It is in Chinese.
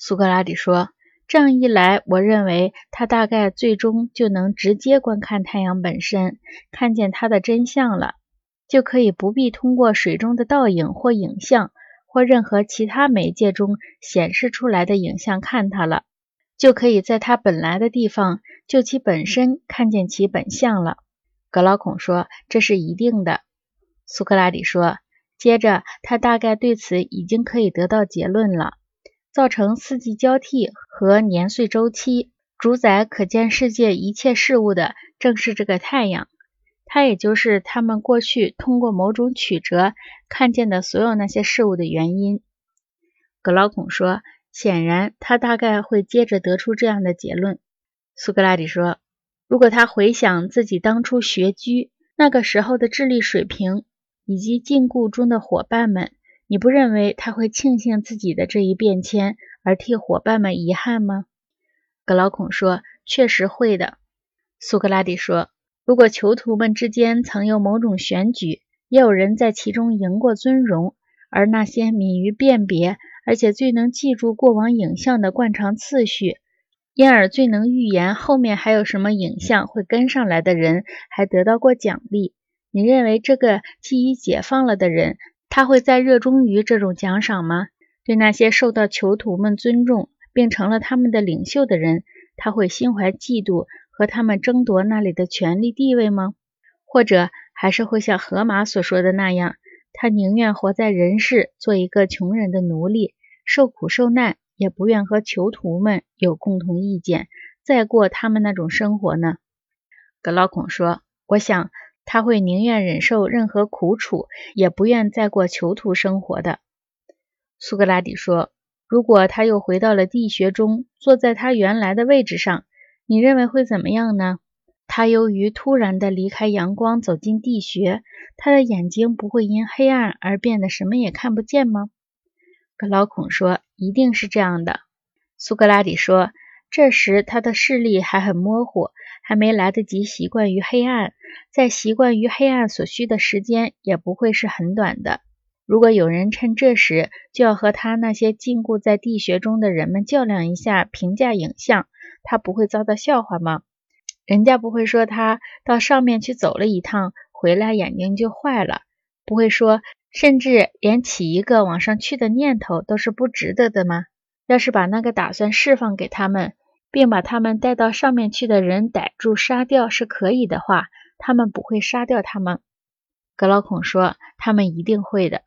苏格拉底说：“这样一来，我认为他大概最终就能直接观看太阳本身，看见它的真相了，就可以不必通过水中的倒影或影像，或任何其他媒介中显示出来的影像看它了，就可以在它本来的地方就其本身看见其本相了。”格劳孔说：“这是一定的。”苏格拉底说：“接着，他大概对此已经可以得到结论了。”造成四季交替和年岁周期，主宰可见世界一切事物的，正是这个太阳。它也就是他们过去通过某种曲折看见的所有那些事物的原因。格劳孔说：“显然，他大概会接着得出这样的结论。”苏格拉底说：“如果他回想自己当初学居那个时候的智力水平，以及禁锢中的伙伴们。”你不认为他会庆幸自己的这一变迁，而替伙伴们遗憾吗？格劳孔说：“确实会的。”苏格拉底说：“如果囚徒们之间曾有某种选举，也有人在其中赢过尊荣，而那些敏于辨别，而且最能记住过往影像的惯常次序，因而最能预言后面还有什么影像会跟上来的人，还得到过奖励，你认为这个既已解放了的人？”他会再热衷于这种奖赏吗？对那些受到囚徒们尊重并成了他们的领袖的人，他会心怀嫉妒和他们争夺那里的权力地位吗？或者还是会像荷马所说的那样，他宁愿活在人世，做一个穷人的奴隶，受苦受难，也不愿和囚徒们有共同意见，再过他们那种生活呢？格劳孔说：“我想。”他会宁愿忍受任何苦楚，也不愿再过囚徒生活的。苏格拉底说：“如果他又回到了地穴中，坐在他原来的位置上，你认为会怎么样呢？他由于突然的离开阳光，走进地穴，他的眼睛不会因黑暗而变得什么也看不见吗？”格劳孔说：“一定是这样的。”苏格拉底说：“这时他的视力还很模糊。”还没来得及习惯于黑暗，在习惯于黑暗所需的时间也不会是很短的。如果有人趁这时就要和他那些禁锢在地穴中的人们较量一下，评价影像，他不会遭到笑话吗？人家不会说他到上面去走了一趟，回来眼睛就坏了，不会说，甚至连起一个往上去的念头都是不值得的吗？要是把那个打算释放给他们。并把他们带到上面去的人逮住杀掉是可以的话，他们不会杀掉他们。格老孔说：“他们一定会的。”